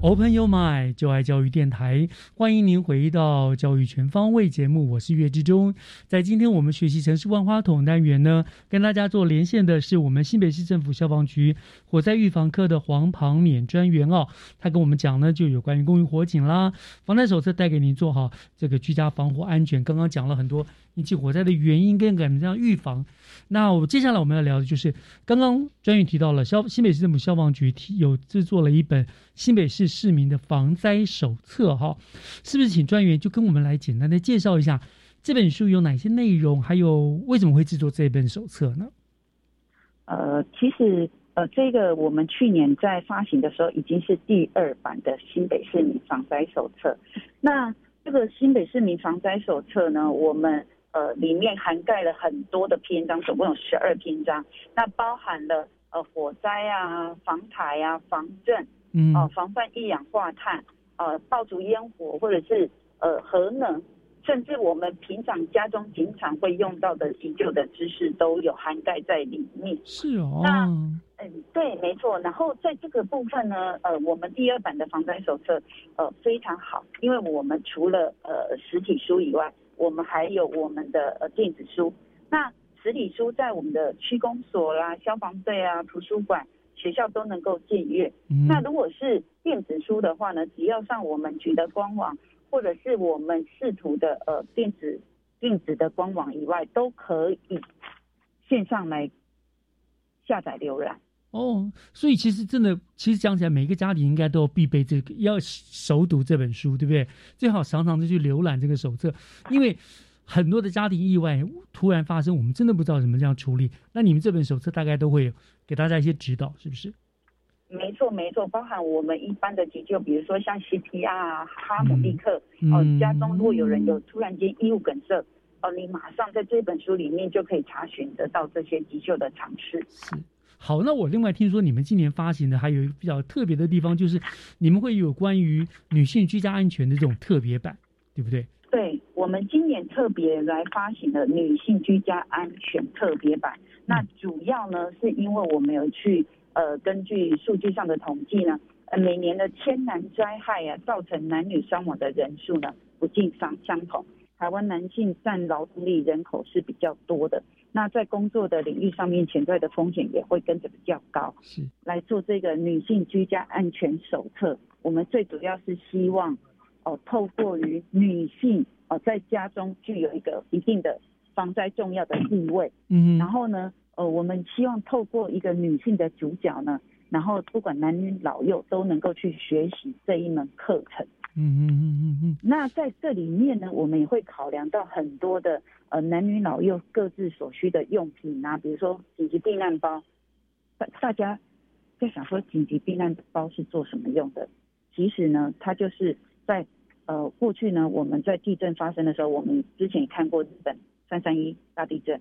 A: Open Your Mind，就爱教育电台，欢迎您回到教育全方位节目，我是岳志忠。在今天我们学习城市万花筒单元呢，跟大家做连线的是我们新北市政府消防局火灾预防科的黄庞勉专员哦，他跟我们讲呢，就有关于公寓火警啦，防灾手册带给您做好这个居家防火安全。刚刚讲了很多。引起火灾的原因跟怎么样预防？那我接下来我们要聊的就是刚刚专员提到了消新北市政府消防局提有制作了一本新北市市民的防灾手册，哈，是不是请专员就跟我们来简单的介绍一下这本书有哪些内容，还有为什么会制作这本手册呢？
Q: 呃，其实呃，这个我们去年在发行的时候已经是第二版的新北市民防灾手册。那这个新北市民防灾手册呢，我们呃，里面涵盖了很多的篇章，总共有十二篇章。那包含了呃火灾啊、防台啊、防震，嗯，哦，防范一氧化碳，呃，爆竹烟火，或者是呃核能，甚至我们平常家中经常会用到的急救的知识都有涵盖在里面。
A: 是哦。
Q: 那嗯，对，没错。然后在这个部分呢，呃，我们第二版的防灾手册呃非常好，因为我们除了呃实体书以外。我们还有我们的呃电子书，那实体书在我们的区公所啦、消防队啊、图书馆、学校都能够借阅。那如果是电子书的话呢，只要上我们局的官网，或者是我们视图的呃电子电子的官网以外，都可以线上来下载浏览。
A: 哦，所以其实真的，其实讲起来，每个家庭应该都必备这个，要熟读这本书，对不对？最好常常的去浏览这个手册，因为很多的家庭意外突然发生，我们真的不知道怎么这样处理。那你们这本手册大概都会给大家一些指导，是不是？
Q: 没错，没错，包含我们一般的急救，比如说像 CPR 啊、哈姆立克哦，家中如果有人有突然间衣物梗塞，哦，你马上在这本书里面就可以查询得到这些急救的常识。
A: 是。好，那我另外听说你们今年发行的还有一个比较特别的地方，就是你们会有关于女性居家安全的这种特别版，对不对？
Q: 对，我们今年特别来发行的女性居家安全特别版。那主要呢，是因为我们有去呃，根据数据上的统计呢，呃，每年的天然灾害啊，造成男女伤亡的人数呢，不尽相相同。台湾男性占劳动力人口是比较多的。那在工作的领域上面，潜在的风险也会跟着比较高。
A: 是
Q: 来做这个女性居家安全手册，我们最主要是希望哦，透过于女性哦，在家中具有一个一定的防灾重要的地位。嗯。然后呢，呃，我们希望透过一个女性的主角呢，然后不管男女老幼都能够去学习这一门课程。嗯嗯嗯嗯嗯。那在这里面呢，我们也会考量到很多的。呃，男女老幼各自所需的用品啊，比如说紧急避难包，大大家在想说紧急避难包是做什么用的？其实呢，它就是在呃过去呢，我们在地震发生的时候，我们之前也看过日本三三一大地震，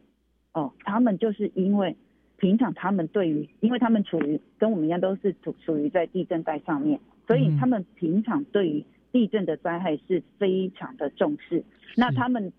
Q: 哦，他们就是因为平常他们对于，因为他们处于跟我们一样都是处处于在地震带上面，所以他们平常对于地震的灾害是非常的重视，那他们。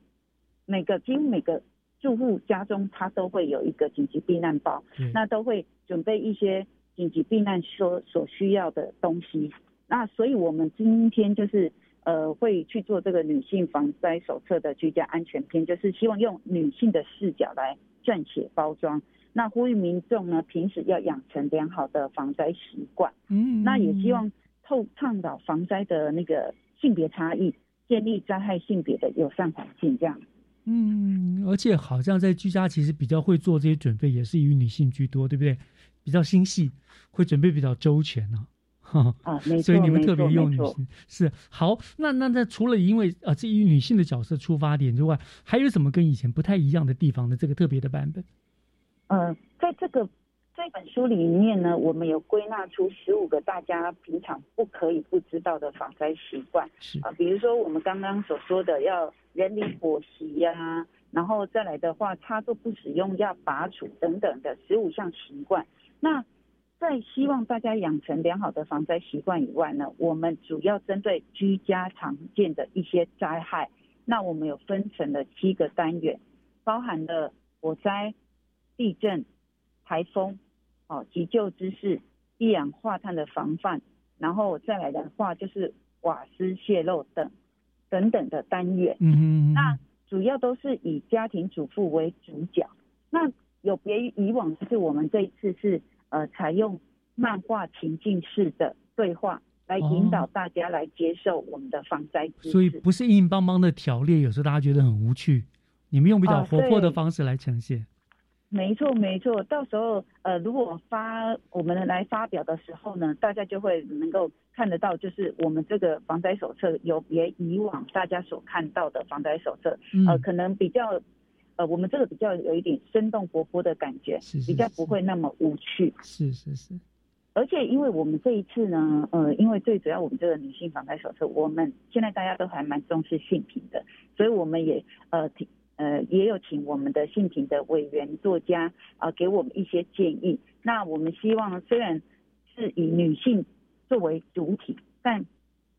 Q: 每个几乎每个住户家中，他都会有一个紧急避难包，那都会准备一些紧急避难所所需要的东西。那所以我们今天就是呃会去做这个女性防灾手册的居家安全篇，就是希望用女性的视角来撰写包装。那呼吁民众呢，平时要养成良好的防灾习惯。嗯，那也希望透倡导防灾的那个性别差异，建立灾害性别的友善环境，这样。
A: 嗯，而且好像在居家其实比较会做这些准备，也是以女性居多，对不对？比较心细，会准备比较周全呢。<laughs>
Q: 啊，没错，
A: 所以你们特别用女性是好。那那那除了因为呃这以女性的角色出发点之外，还有什么跟以前不太一样的地方的？这个特别的版本，
Q: 呃，在这个这本书里面呢，我们有归纳出十五个大家平常不可以不知道的防灾习惯
A: 是
Q: 啊、比如说我们刚刚所说的要人理伙习呀、然后再来的话，插座不使用要拔除等等的十五项习惯。那在希望大家养成良好的防灾习惯以外呢，我们主要针对居家常见的一些灾害，那我们有分成了七个单元，包含了火灾、地震、台风、哦急救知识、一氧化碳的防范，然后再来的话就是瓦斯泄漏等等等的单元。
A: 嗯哼
Q: 那主要都是以家庭主妇为主角。那有别于以往，就是我们这一次是呃采用漫画情境式的对话来引导大家来接受我们的防灾。
A: 所以不是硬邦邦的条例，有时候大家觉得很无趣。你们用比较
Q: 哦
A: 活泼的方式来呈现，
Q: 没错，没错。到时候呃，如果发我们来发表的时候呢，大家就会能够看得到，就是我们这个防灾手册有别以往大家所看到的防灾手册，
A: 嗯
Q: 呃，可能比较呃，我们这个比较有一点生动活泼的感觉，
A: 是是
Q: 比较不会那么无趣。
A: 是是是，
Q: 而且，因为我们这一次呢，呃，因为最主要我们这个女性防灾手册，我们现在大家都还蛮重视性平的，所以我们也呃提呃也有请我们的性平的委员作家啊、给我们一些建议。那我们希望虽然是以女性作为主体，但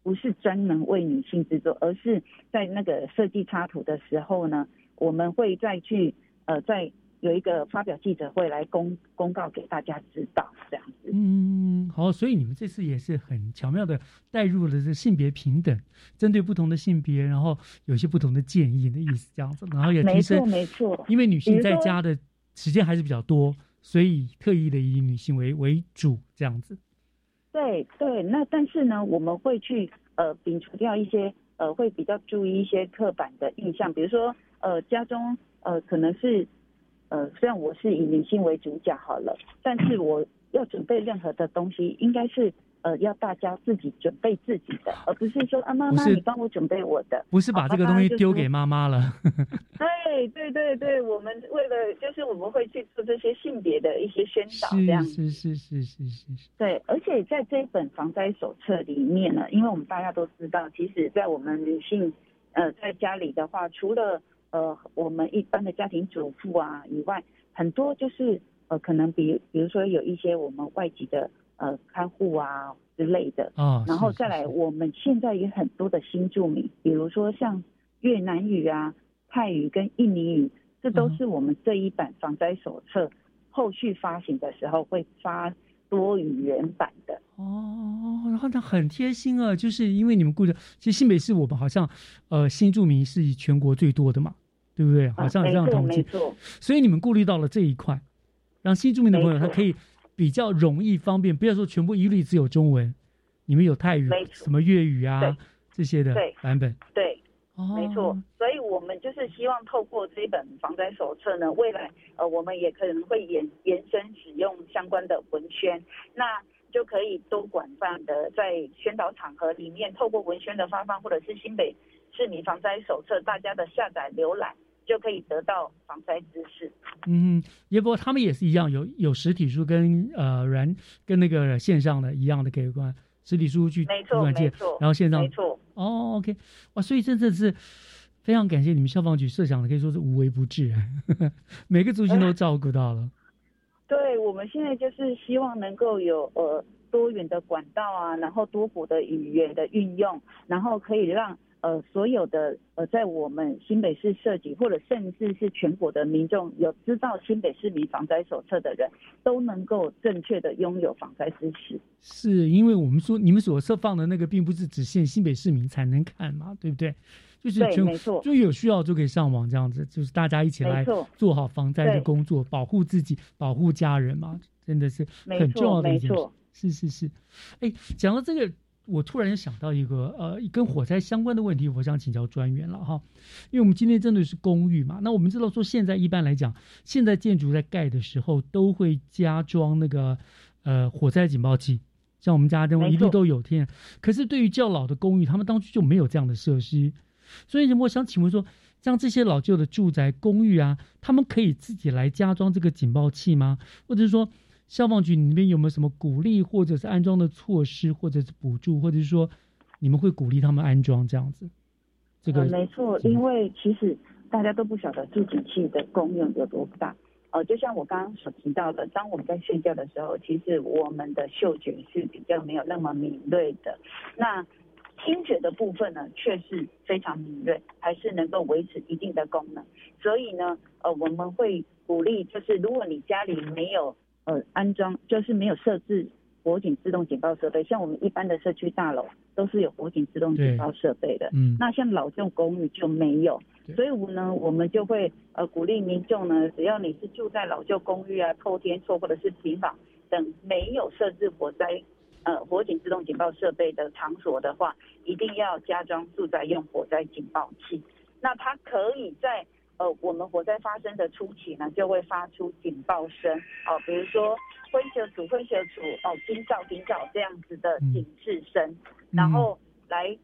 Q: 不是专门为女性制作，而是在那个设计插图的时候呢，我们会再去呃在有一个发表记者会来公公告给大家知道这样子。
A: 嗯，好，所以你们这次也是很巧妙的带入了这性别平等，针对不同的性别，然后有些不同的建议的意思这样子，然后也提
Q: 没
A: 升，
Q: 错没错
A: 因为女性在家的时间还是比较多，所以特意的以女性为为主这样子。
Q: 对对，那但是呢，我们会去呃摒除掉一些呃会比较注意一些刻板的印象，比如说呃家中呃可能是呃虽然我是以女性为主角好了，但是我要准备任何的东西，应该是呃要大家自己准备自己的，而不是说啊妈妈你帮我准备我的，
A: 不是把这个东西丢给妈妈了，<laughs> <laughs>
Q: 对对对对，我们为了就是我们会去做这些性别的一些宣导这样。
A: 是是是是是。
Q: 对，而且在这一本防灾手册里面呢，因为我们大家都知道，其实，在我们女性呃在家里的话，除了呃我们一般的家庭主妇啊以外，很多就是呃可能比比如说有一些我们外籍的呃看护啊之类的，
A: 啊
Q: 然后再来我们现在也很多的新住民，比如说像越南语啊、泰语跟印尼语，这都是我们这一版防灾手册后续发行的时候会发多语言版的。
A: 哦，然后那很贴心啊，就是因为你们顾着，其实新北市我们好像呃新住民是以全国最多的嘛，对不对？好像有这样统计，所以你们顾虑到了这一块，让新住民的朋友他可以比较容易方便，不要说全部一律只有中文，你们有泰语什么粤语啊这些的版本。
Q: 对，
A: 哦
Q: 没错。所以我们就是希望透过这一本防灾手册呢，未来呃我们也可能会延延伸使用相关的文宣，那就可以多广泛的在宣导场合里面，透过文宣的发放，或者是新北市民防灾手册大家的下载浏览，就可以得到防灾知识。
A: 嗯，也不过他们也是一样，有有实体书跟呃软跟那个线上的一样的可以关，实体书去
Q: 没错
A: 图书馆借
Q: 没错
A: 然后线上
Q: 没错
A: 哦，OK，哇，所以真的是非常感谢你们消防局设想的，可以说是无微不至，<laughs> 每个族群都照顾到了。<laughs>
Q: 对，我们现在就是希望能够有呃多元的管道啊，然后多国的语言的运用，然后可以让呃所有的呃在我们新北市设计或者甚至是全国的民众有知道新北市民防灾手册的人，都能够正确的拥有防灾知识。
A: 是因为我们说你们所设放的那个，并不是只限新北市民才能看嘛，对不对？就是全
Q: 对没错
A: 就有需要就可以上网这样子，就是大家一起来做好防灾的工作，保护自己，保护家人嘛，真的是很重要的一件事。是是是，哎，讲到这个，我突然想到一个呃跟火灾相关的问题，我想请教专员了哈，因为我们今天针对是公寓嘛，那我们知道说现在一般来讲，现在建筑在盖的时候都会加装那个呃火灾警报器，像我们家这种一律都有电。可是对于较老的公寓，他们当初就没有这样的设施，所以我想请问说，像这些老旧的住宅公寓啊，他们可以自己来加装这个警报器吗？或者是说，消防局你那边有没有什么鼓励或者是安装的措施，或者是补助，或者是说你们会鼓励他们安装这样子？这个、
Q: 呃没错，因为其实大家都不晓得助听器的功用有多大。呃，就像我刚刚所提到的，当我们在睡觉的时候，其实我们的嗅觉是比较没有那么敏锐的。那听觉的部分呢，却是非常敏锐，还是能够维持一定的功能。所以呢，呃，我们会鼓励，就是如果你家里没有呃安装，就是没有设置火警自动警报设备，像我们一般的社区大楼都是有火警自动警报设备的。
A: 嗯
Q: 那像老旧公寓就没有，所以我呢，我们就会呃鼓励民众呢，只要你是住在老旧公寓啊、透天厝或者是平房等没有设置火灾呃火警自动警报设备的场所的话，一定要加装住宅用火灾警报器。那它可以在呃我们火灾发生的初期呢，就会发出警报声哦、比如说灰蛇处灰蛇处哦警兆警兆这样子的警示声，然后来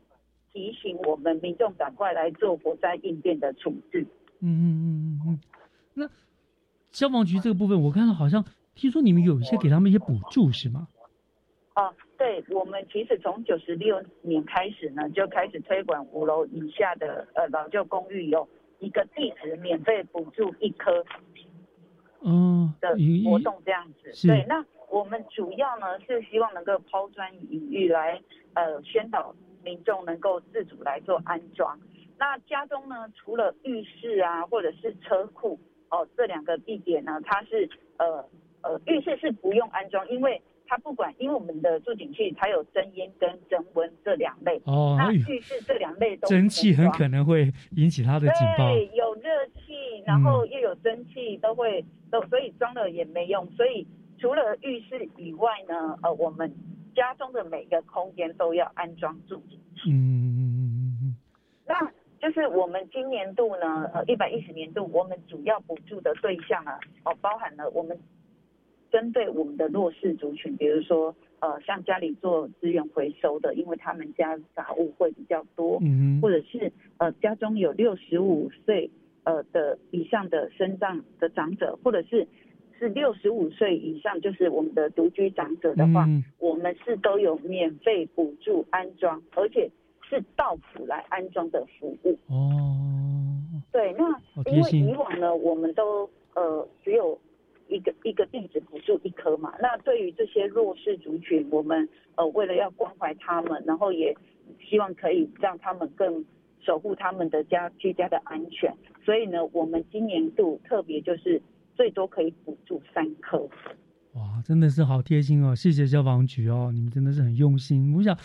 Q: 提醒我们民众赶快来做火灾应变的处置。
A: 嗯嗯嗯嗯嗯。那消防局这个部分，我看到好像听说你们有一些给他们一些补助是吗？
Q: 哦，对，我们其实从九十六年开始呢，就开始推广五楼以下的呃老旧公寓有一个地址免费补助一颗
A: 嗯，
Q: 的活动这样子。
A: 是
Q: 对，那我们主要呢是希望能够抛砖引玉来呃宣导民众能够自主来做安装。那家中呢，除了浴室啊或者是车库哦这两个地点呢，它是呃呃浴室是不用安装，因为它不管，因为我们的助景器它有增烟跟增温这两类。
A: 哦哎呦
Q: 浴室这两类都
A: 蒸汽很可能会引起它的警报。
Q: 对，有热气，然后又有蒸汽，都会都，所以装了也没用。所以除了浴室以外呢，呃，我们家中的每个空间都要安装助景器。
A: 嗯
Q: 那就是我们今年度呢，呃，一百一十年度，我们主要补助的对象啊，哦，包含了我们针对我们的弱势族群，比如说呃，像家里做资源回收的，因为他们家杂物会比较多，
A: 嗯
Q: 或者是呃家中有六十五岁呃的以上的身障的长者，或者是是六十五岁以上，就是我们的独居长者的话，
A: 嗯。
Q: 我们是都有免费补助安装，而且是到府来安装的服务。
A: 哦，
Q: 对，那因为以往呢，我们都呃只有一个一个地址补助一颗嘛。那对于这些弱势族群，我们呃为了要关怀他们，然后也希望可以让他们更守护他们的家居家的安全，所以呢，我们今年度特别就是最多可以补助三颗。
A: 哇，真的是好贴心哦！谢谢消防局哦，你们真的是很用心。我想，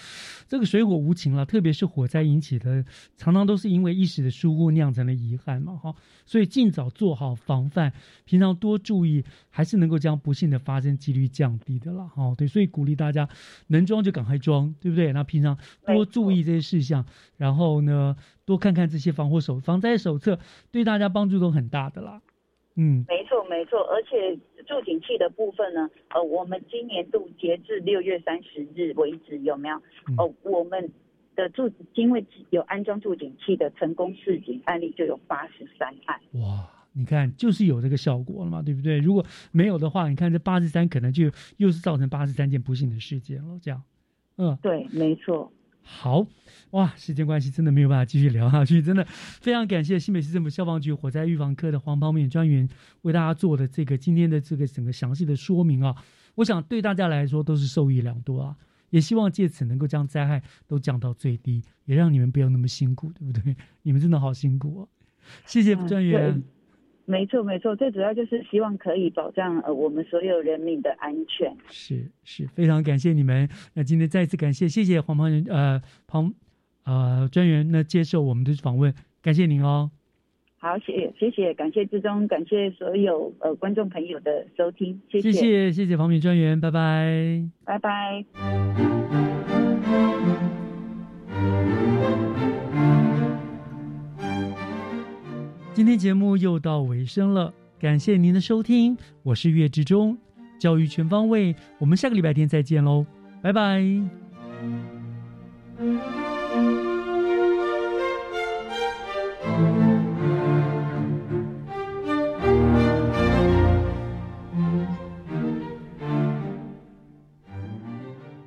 A: 这个水火无情了，特别是火灾引起的，常常都是因为一时的疏忽酿成了遗憾嘛，哈。所以尽早做好防范，平常多注意，还是能够将不幸的发生几率降低的啦，哈。对，所以鼓励大家能装就赶快装，对不对？那平常多注意这些事项，然后呢，多看看这些防火手防灾手册，对大家帮助都很大的啦。嗯，
Q: 没错，没错，而且助警器的部分呢，呃，我们今年度截至六月三十日为止，有没有？呃，我们的助因为有安装助警器的成功示警案例就有八十三案。
A: 哇，你看，就是有这个效果了嘛，对不对？如果没有的话，你看这八十三可能就又是造成八十三件不幸的事件了。这样，嗯，
Q: 对，没错。
A: 好，哇，时间关系真的没有办法继续聊下去，真的非常感谢新北市政府消防局火灾预防科的黄方面专员为大家做的这个今天的这个整个详细的说明啊，我想对大家来说都是受益良多啊，也希望借此能够将灾害都降到最低，也让你们不要那么辛苦，对不对？你们真的好辛苦哦，谢谢专员。
Q: 对没错，没错，最主要就是希望可以保障呃我们所有人民的安全。
A: 是是，非常感谢你们。那今天再次感谢，谢谢黄庞人呃庞呃专员那接受我们的访问，感谢您哦。
Q: 好，谢谢谢，感谢志忠，感谢所有呃观众朋友的收听，谢
A: 谢谢谢谢黄敏专员，拜拜，
Q: 拜拜。
A: 今天节目又到尾声了，感谢您的收听，我是岳志忠，教育全方位，我们下个礼拜天再见喽，拜拜。